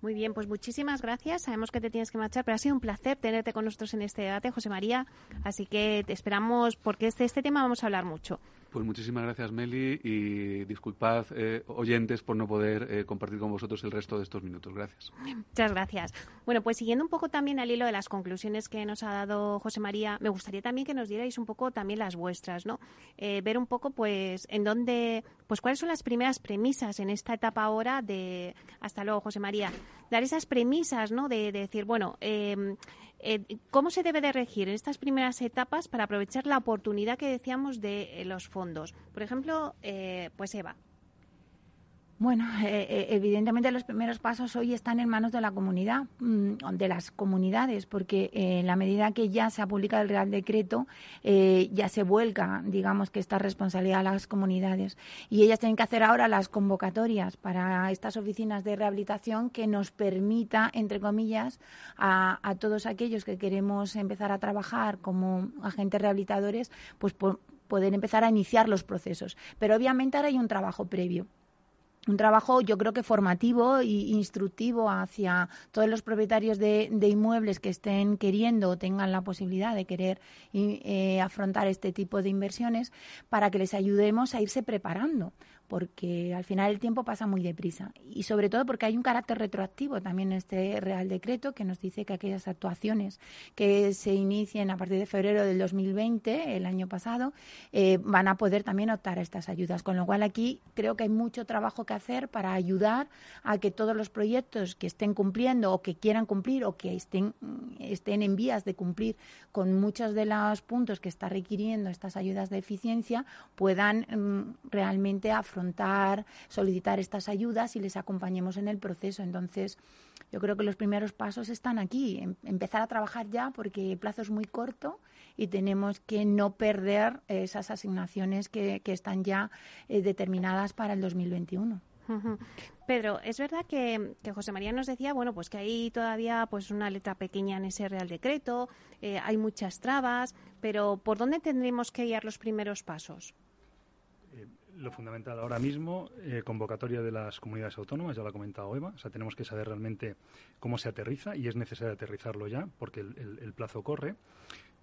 Muy bien, pues muchísimas gracias. Sabemos que te tienes que marchar, pero ha sido un placer tenerte con nosotros en este debate, José María. Así que te esperamos, porque de este, este tema vamos a hablar mucho. Pues muchísimas gracias, Meli, y disculpad, eh, oyentes, por no poder eh, compartir con vosotros el resto de estos minutos. Gracias. Muchas gracias. Bueno, pues siguiendo un poco también al hilo de las conclusiones que nos ha dado José María, me gustaría también que nos dierais un poco también las vuestras, ¿no? Eh, ver un poco, pues, en dónde, pues, cuáles son las primeras premisas en esta etapa ahora de, hasta luego, José María, dar esas premisas, ¿no? De, decir, bueno, Eh, ¿Cómo se debe de regir en estas primeras etapas para aprovechar la oportunidad que decíamos de los fondos? Por ejemplo, pues Eva, bueno, eh, eh, evidentemente los primeros pasos hoy están en manos de la comunidad, mm, de las comunidades, porque en la medida que ya se ha publicado el Real Decreto, eh, ya se vuelca, digamos, que esta responsabilidad a las comunidades. Y ellas tienen que hacer ahora las convocatorias para estas oficinas de rehabilitación que nos permita, entre comillas, a, todos aquellos que queremos empezar a trabajar como agentes rehabilitadores, pues poder empezar a iniciar los procesos. Pero obviamente ahora hay un trabajo previo un trabajo yo creo que formativo e instructivo hacia todos los propietarios de, inmuebles que estén queriendo o tengan la posibilidad de querer eh, afrontar este tipo de inversiones para que les ayudemos a irse preparando porque al final el tiempo pasa muy deprisa y sobre todo porque hay un carácter retroactivo también en este Real Decreto que nos dice que aquellas actuaciones que se inicien a partir de febrero del 2020, el año pasado, eh, van a poder también optar a estas ayudas. Con lo cual aquí creo que hay mucho trabajo que hacer para ayudar a que todos los proyectos que estén cumpliendo o que quieran cumplir o que estén, estén en vías de cumplir con muchos de los puntos que está requiriendo estas ayudas de eficiencia puedan mm, realmente afrontar solicitar estas ayudas y les acompañemos en el proceso. Entonces, yo creo que los primeros pasos están aquí, em, empezar a trabajar ya porque el plazo es muy corto y tenemos que no perder esas asignaciones que, están ya eh, determinadas para el 2021. Pedro, es verdad que, José María nos decía, bueno, pues que hay todavía pues una letra pequeña en ese Real Decreto, eh, hay muchas trabas, pero ¿por dónde tendremos que ir los primeros pasos? Lo fundamental ahora mismo, eh, convocatoria de las comunidades autónomas, ya lo ha comentado Eva, o sea, tenemos que saber realmente cómo se aterriza y es necesario aterrizarlo ya porque el, plazo corre.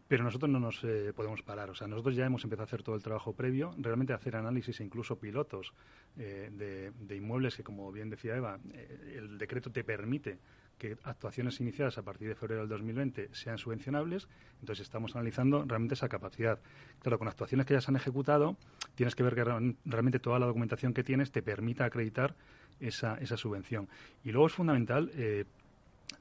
Pero nosotros no nos eh, podemos parar. O sea, nosotros ya hemos empezado a hacer todo el trabajo previo, realmente hacer análisis e incluso pilotos eh, de, de, inmuebles que, como bien decía Eva, el decreto te permite que actuaciones iniciadas a partir de febrero del 2020 sean subvencionables, entonces estamos analizando realmente esa capacidad. Claro, con actuaciones que ya se han ejecutado, tienes que ver que realmente toda la documentación que tienes te permita acreditar esa, esa subvención. Y luego es fundamental eh,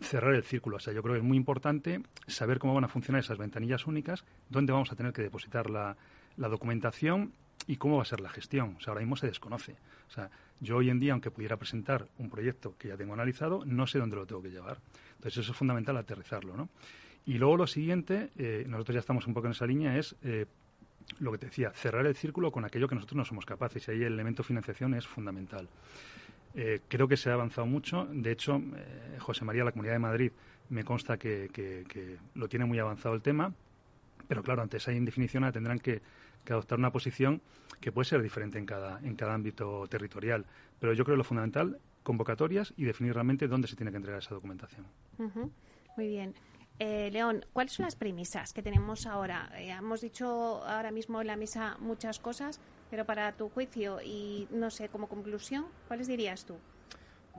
cerrar el círculo. O sea, yo creo que es muy importante saber cómo van a funcionar esas ventanillas únicas, dónde vamos a tener que depositar la, la documentación y cómo va a ser la gestión. O sea, ahora mismo se desconoce. O sea, yo hoy en día, aunque pudiera presentar un proyecto que ya tengo analizado, no sé dónde lo tengo que llevar. Entonces, eso es fundamental aterrizarlo, ¿no? Y luego lo siguiente, eh, nosotros ya estamos un poco en esa línea, es eh, lo que te decía, cerrar el círculo con aquello que nosotros no somos capaces. Y ahí el elemento financiación es fundamental. Eh, creo que se ha avanzado mucho. De hecho, José María, la Comunidad de Madrid, me consta que, lo tiene muy avanzado el tema. Pero claro, ante esa indefinición tendrán que que adoptar una posición que puede ser diferente en cada, en cada ámbito territorial. Pero yo creo que lo fundamental, convocatorias y definir realmente dónde se tiene que entregar esa documentación. Muy bien. Eh, León, ¿cuáles son las premisas que tenemos ahora? Eh, hemos dicho ahora mismo en la mesa muchas cosas, pero para tu juicio y, no sé, como conclusión, ¿cuáles dirías tú?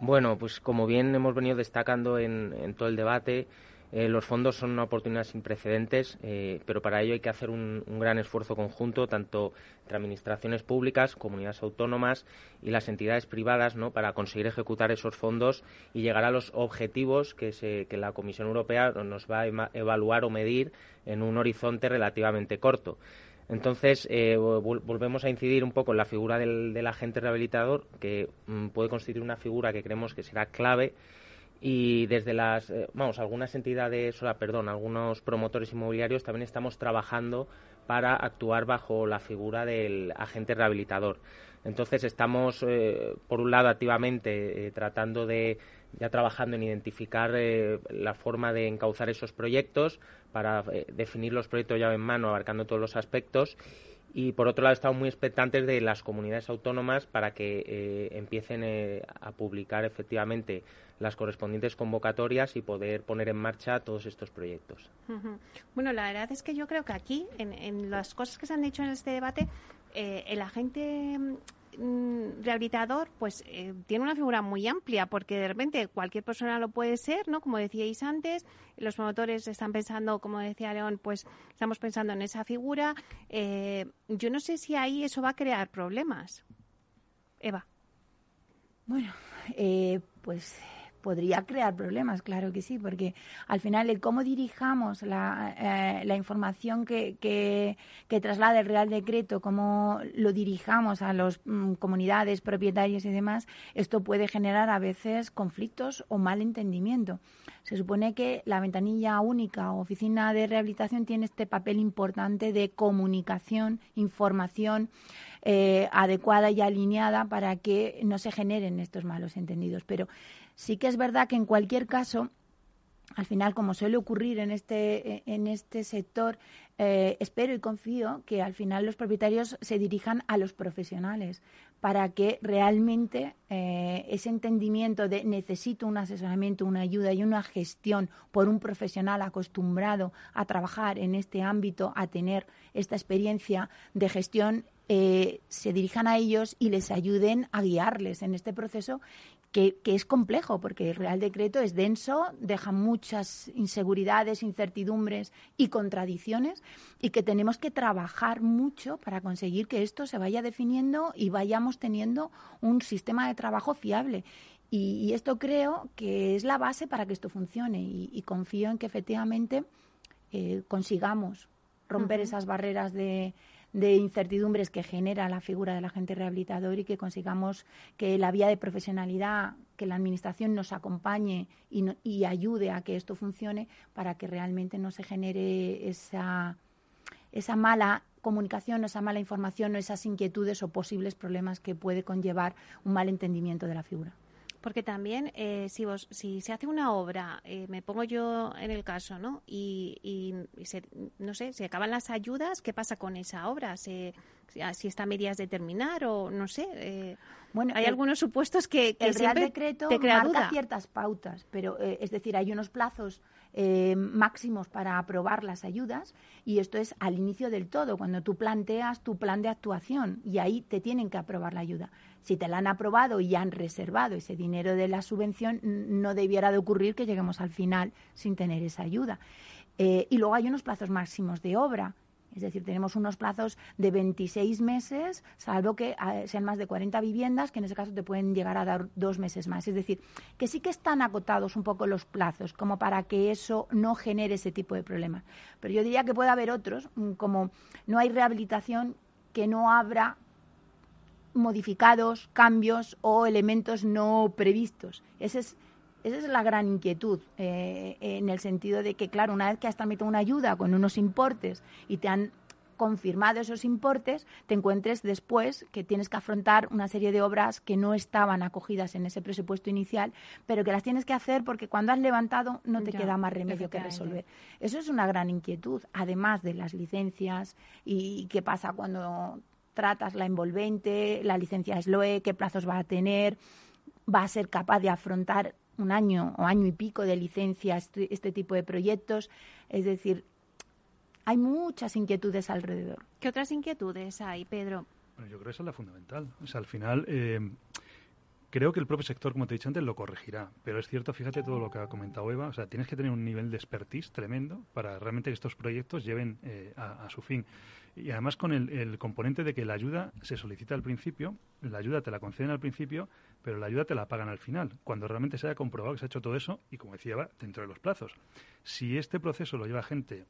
Bueno, pues como bien hemos venido destacando en, en todo el debate, eh, los fondos son una oportunidad sin precedentes, eh, pero para ello hay que hacer un, gran esfuerzo conjunto, tanto entre administraciones públicas, comunidades autónomas y las entidades privadas, ¿no? para conseguir ejecutar esos fondos y llegar a los objetivos que, la Comisión Europea nos va a evaluar o medir en un horizonte relativamente corto. Entonces, eh, volvemos a incidir un poco en la figura del, del agente rehabilitador, que mm, puede constituir una figura que creemos que será clave y desde las, eh, vamos, algunas entidades, perdón, algunos promotores inmobiliarios también estamos trabajando para actuar bajo la figura del agente rehabilitador. Entonces estamos, eh, por un lado, activamente eh, tratando de, ya trabajando en identificar la forma de encauzar esos proyectos para definir los proyectos llave en mano, abarcando todos los aspectos y por otro lado estamos muy expectantes de las comunidades autónomas para que empiecen a publicar efectivamente las correspondientes convocatorias y poder poner en marcha todos estos proyectos. Bueno, la verdad es que yo creo que aquí, en, las cosas que se han dicho en este debate, eh, el agente mm, rehabilitador pues eh, tiene una figura muy amplia porque de repente cualquier persona lo puede ser, ¿no? Como decíais antes, los promotores están pensando, como decía León, pues estamos pensando en esa figura. Eh, yo no sé si ahí eso va a crear problemas. Eva. Bueno, pues podría crear problemas, claro que sí, porque al final el cómo dirijamos la, eh, información que, que, que, traslada el Real Decreto, cómo lo dirijamos a las mm, comunidades, propietarios y demás, esto puede generar a veces conflictos o malentendimiento. Se supone que la ventanilla única o oficina de rehabilitación tiene este papel importante de comunicación, información, eh, adecuada y alineada para que no se generen estos malos entendidos. Pero sí que es verdad que en cualquier caso, al final, como suele ocurrir en este, en este sector, eh, espero y confío que al final los propietarios se dirijan a los profesionales para que realmente eh, ese entendimiento de necesito un asesoramiento, una ayuda y una gestión por un profesional acostumbrado a trabajar en este ámbito, a tener esta experiencia de gestión, eh, se dirijan a ellos y les ayuden a guiarles en este proceso que, es complejo, porque el Real Decreto es denso, deja muchas inseguridades, incertidumbres y contradicciones, y que tenemos que trabajar mucho para conseguir que esto se vaya definiendo y vayamos teniendo un sistema de trabajo fiable. Y, esto creo que es la base para que esto funcione, y, confío en que efectivamente eh, consigamos romper esas barreras de de incertidumbres que genera la figura del agente rehabilitador y que consigamos que la vía de profesionalidad, que la Administración nos acompañe y, y ayude a que esto funcione para que realmente no se genere esa, esa mala comunicación, esa mala información o esas inquietudes o posibles problemas que puede conllevar un mal entendimiento de la figura. Porque también, eh, si, vos, si se hace una obra, eh, me pongo yo en el caso, ¿no? Y, y, se, no sé, se acaban las ayudas, ¿qué pasa con esa obra? ¿Se, si está a medias de terminar o no sé? Eh, bueno, hay algunos supuestos que, que el Real Decreto te marca ciertas pautas, pero es decir, hay unos plazos máximos para aprobar las ayudas y esto es al inicio del todo, cuando tú planteas tu plan de actuación y ahí te tienen que aprobar la ayuda si te la han aprobado y han reservado ese dinero de la subvención, no debiera de ocurrir que lleguemos al final sin tener esa ayuda. Eh, y luego hay unos plazos máximos de obra. Es decir, tenemos unos plazos de 26 meses, salvo que ah, sean más de 40 viviendas, que en ese caso te pueden llegar a dar dos meses más. Es decir, que sí que están acotados un poco los plazos, como para que eso no genere ese tipo de problemas. Pero yo diría que puede haber otros, mm, como no hay rehabilitación que no abra modificados, cambios o elementos no previstos. Ese es, esa es la gran inquietud, eh, en el sentido de que, claro, una vez que has tramitado una ayuda con unos importes y te han confirmado esos importes, te encuentres después que tienes que afrontar una serie de obras que no estaban acogidas en ese presupuesto inicial, pero que las tienes que hacer porque cuando has levantado no te queda más remedio que resolver. Eso es una gran inquietud, además de las licencias y qué pasa cuando tratas la envolvente, la licencia SLOE, qué plazos va a tener, va a ser capaz de afrontar un año o año y pico de licencia este, este tipo de proyectos. Es decir, hay muchas inquietudes alrededor. ¿Qué otras inquietudes hay, Pedro? Bueno, yo creo que esa es la fundamental. O sea, al final, eh, creo que el propio sector, como te he dicho antes, lo corregirá. Pero es cierto, fíjate todo lo que ha comentado Eva, o sea, tienes que tener un nivel de expertise tremendo para realmente que estos proyectos lleven eh, a, su fin. Y además con el, componente de que la ayuda se solicita al principio, la ayuda te la conceden al principio, pero la ayuda te la pagan al final, cuando realmente se haya comprobado que se ha hecho todo eso y, como decía, va dentro de los plazos. Si este proceso lo lleva gente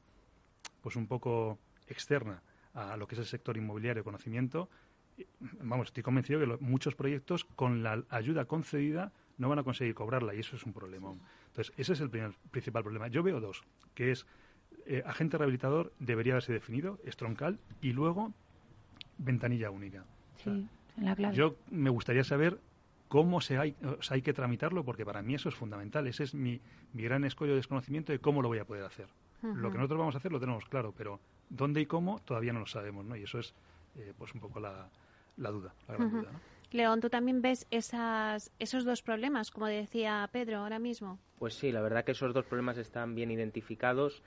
pues un poco externa a lo que es el sector inmobiliario conocimiento, vamos, estoy convencido que muchos proyectos con la ayuda concedida no van a conseguir cobrarla y eso es un problema. Entonces, ese es el principal problema. Yo veo dos, que es eh, agente rehabilitador debería haberse definido, es troncal, y luego ventanilla única. Sí, en la clave. Yo me gustaría saber cómo se hay, hay que tramitarlo, porque para mí eso es fundamental. Ese es mi, mi gran escollo de desconocimiento de cómo lo voy a poder hacer. Lo que nosotros vamos a hacer lo tenemos claro, pero dónde y cómo todavía no lo sabemos, ¿no? Y eso es eh, pues un poco la, la duda, la gran duda. León, ¿tú también ves esas, esos dos problemas, como decía Pedro ahora mismo? Pues sí, la verdad que esos dos problemas están bien identificados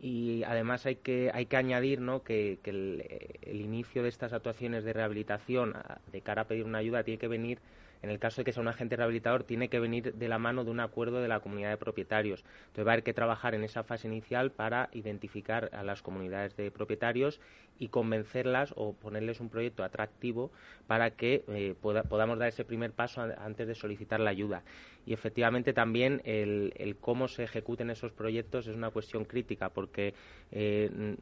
y además hay que, hay que añadir ¿no? que, el, inicio de estas actuaciones de rehabilitación de cara a pedir una ayuda tiene que venir en el caso de que sea un agente rehabilitador, tiene que venir de la mano de un acuerdo de la comunidad de propietarios. Entonces va a haber que trabajar en esa fase inicial para identificar a las comunidades de propietarios y convencerlas o ponerles un proyecto atractivo para que eh, podamos dar ese primer paso antes de solicitar la ayuda. Y efectivamente también el, cómo se ejecuten esos proyectos es una cuestión crítica porque eh,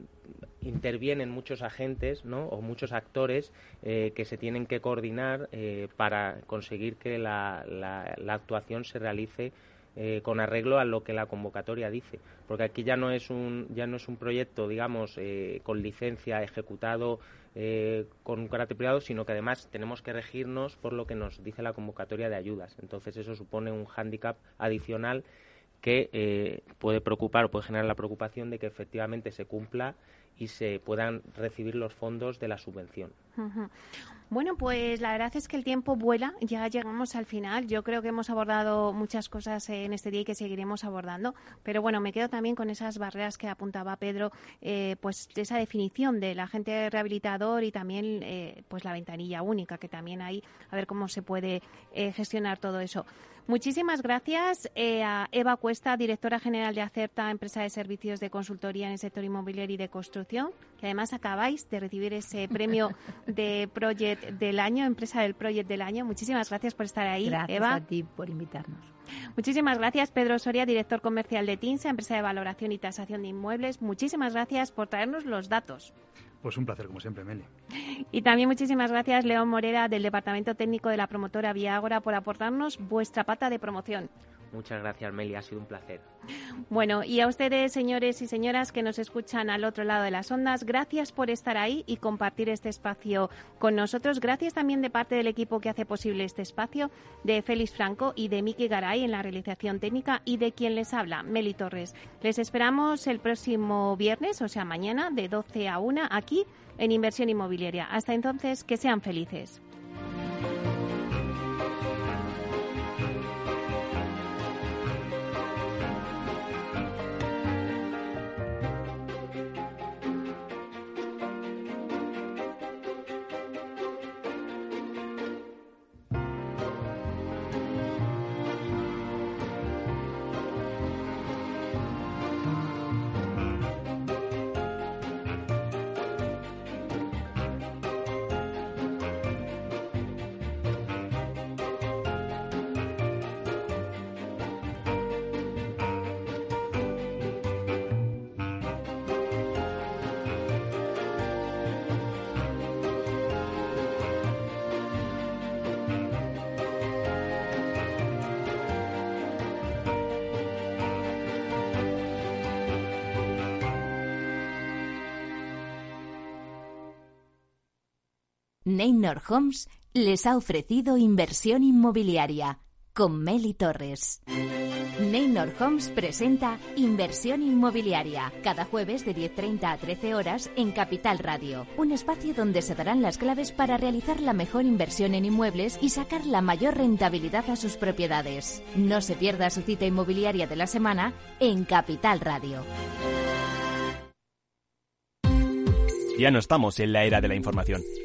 intervienen muchos agentes o muchos actores eh, que se tienen que coordinar para conseguir que la actuación se realice eh, con arreglo a lo que la convocatoria dice, porque aquí ya no es un ya no es un proyecto, digamos, eh, con licencia ejecutado eh, con un carácter privado, sino que además tenemos que regirnos por lo que nos dice la convocatoria de ayudas. Entonces eso supone un hándicap adicional que puede preocupar o puede generar la preocupación de que efectivamente se cumpla y se puedan recibir los fondos de la subvención. Bueno, pues la verdad es que el tiempo vuela, ya llegamos al final. Yo creo que hemos abordado muchas cosas en este día y que seguiremos abordando, pero bueno, me quedo también con esas barreras que apuntaba Pedro, eh, pues esa definición del agente rehabilitador y también eh, pues la ventanilla única que también hay, a ver cómo se puede eh, gestionar todo eso. Muchísimas gracias eh, a Eva Cuesta, directora general de Acerta, empresa de servicios de consultoría en el sector inmobiliario y de construcción, que además acabáis de recibir ese premio de Project del año, empresa del Project del año. Muchísimas gracias por estar ahí, gracias Eva. a ti por invitarnos. Muchísimas gracias, Pedro Soria, director comercial de TINSA, empresa de valoración y tasación de inmuebles. Muchísimas gracias por traernos los datos. Pues un placer, como siempre, Meli. Y también muchísimas gracias, León Morera, del Departamento Técnico de la promotora Viagora, por aportarnos vuestra pata de promoción. Muchas gracias, Meli, ha sido un placer. Bueno, y a ustedes, señores y señoras que nos escuchan al otro lado de las ondas, gracias por estar ahí y compartir este espacio con nosotros. Gracias también de parte del equipo que hace posible este espacio, de Félix Franco y de Miki Garay en la realización técnica y de quien les habla, Meli Torres. Les esperamos el próximo viernes, o sea, mañana, de 12 a 1, aquí en Inversión Inmobiliaria. Hasta entonces, que sean felices. Neynor Homes les ha ofrecido inversión inmobiliaria con Meli Torres. Neynor Homes presenta Inversión Inmobiliaria cada jueves de 10.30 a 13 horas en Capital Radio, un espacio donde se darán las claves para realizar la mejor inversión en inmuebles y sacar la mayor rentabilidad a sus propiedades. No se pierda su cita inmobiliaria de la semana en Capital Radio. Ya no estamos en la era de la información,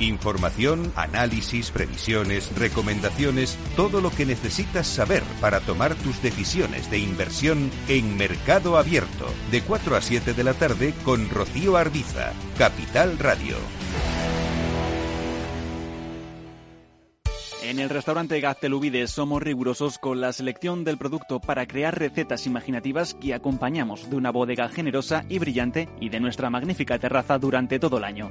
Información, análisis, previsiones, recomendaciones, todo lo que necesitas saber para tomar tus decisiones de inversión en Mercado Abierto, de 4 a 7 de la tarde con Rocío Arbiza, Capital Radio. En el restaurante Gaztelubide somos rigurosos con la selección del producto para crear recetas imaginativas que acompañamos de una bodega generosa y brillante y de nuestra magnífica terraza durante todo el año.